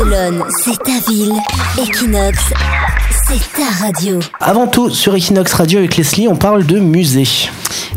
Barcelone, c'est ta ville. Equinox, c'est ta radio. Avant tout, sur Equinox Radio avec Leslie, on parle de musée.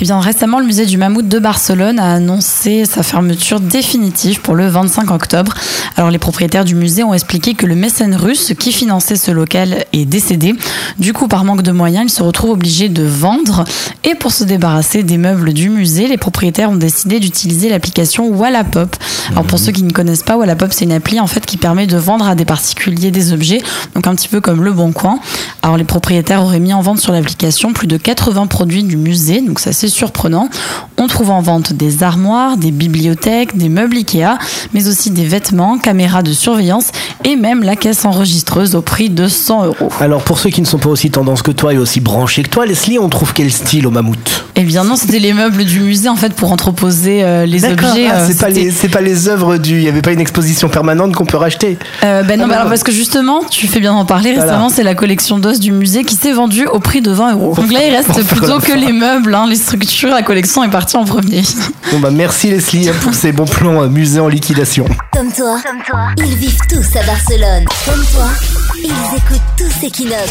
Eh bien, récemment, le musée du Mammouth de Barcelone a annoncé sa fermeture définitive pour le 25 octobre. Alors, les propriétaires du musée ont expliqué que le mécène russe qui finançait ce local est décédé. Du coup, par manque de moyens, ils se retrouvent obligés de vendre. Et pour se débarrasser des meubles du musée, les propriétaires ont décidé d'utiliser l'application Wallapop. Alors, pour ceux qui ne connaissent pas, Wallapop, c'est une appli en fait qui permet de vendre à des particuliers des objets, donc un petit peu comme le Bon Coin. Alors, les propriétaires auraient mis en vente sur l'application plus de 80 produits du musée, donc ça c'est surprenant. On trouve en vente des armoires, des bibliothèques, des meubles Ikea, mais aussi des vêtements, caméras de surveillance et même la caisse enregistreuse au prix de 100 euros. Alors pour ceux qui ne sont pas aussi tendance que toi et aussi branchés que toi, Leslie, on trouve quel style au mammouth? Eh bien non, c'était les meubles du musée en fait pour entreposer euh, les D'accord, objets. ah, euh, c'est pas les c'est pas les œuvres du il y avait pas une exposition permanente qu'on peut racheter. Euh, ben non, Ah, mais alors parce que justement, tu fais bien d'en parler. Voilà. Récemment, c'est la collection d'os du musée qui s'est vendue au prix de 20 euros. Donc là, il reste plutôt que les meubles, hein, les structures. La collection est partie en premier. Bon bah merci Leslie pour ces bons plans euh, musée en liquidation. Comme toi, comme toi, ils vivent tous à Barcelone. Comme toi, ils écoutent tous Equinox.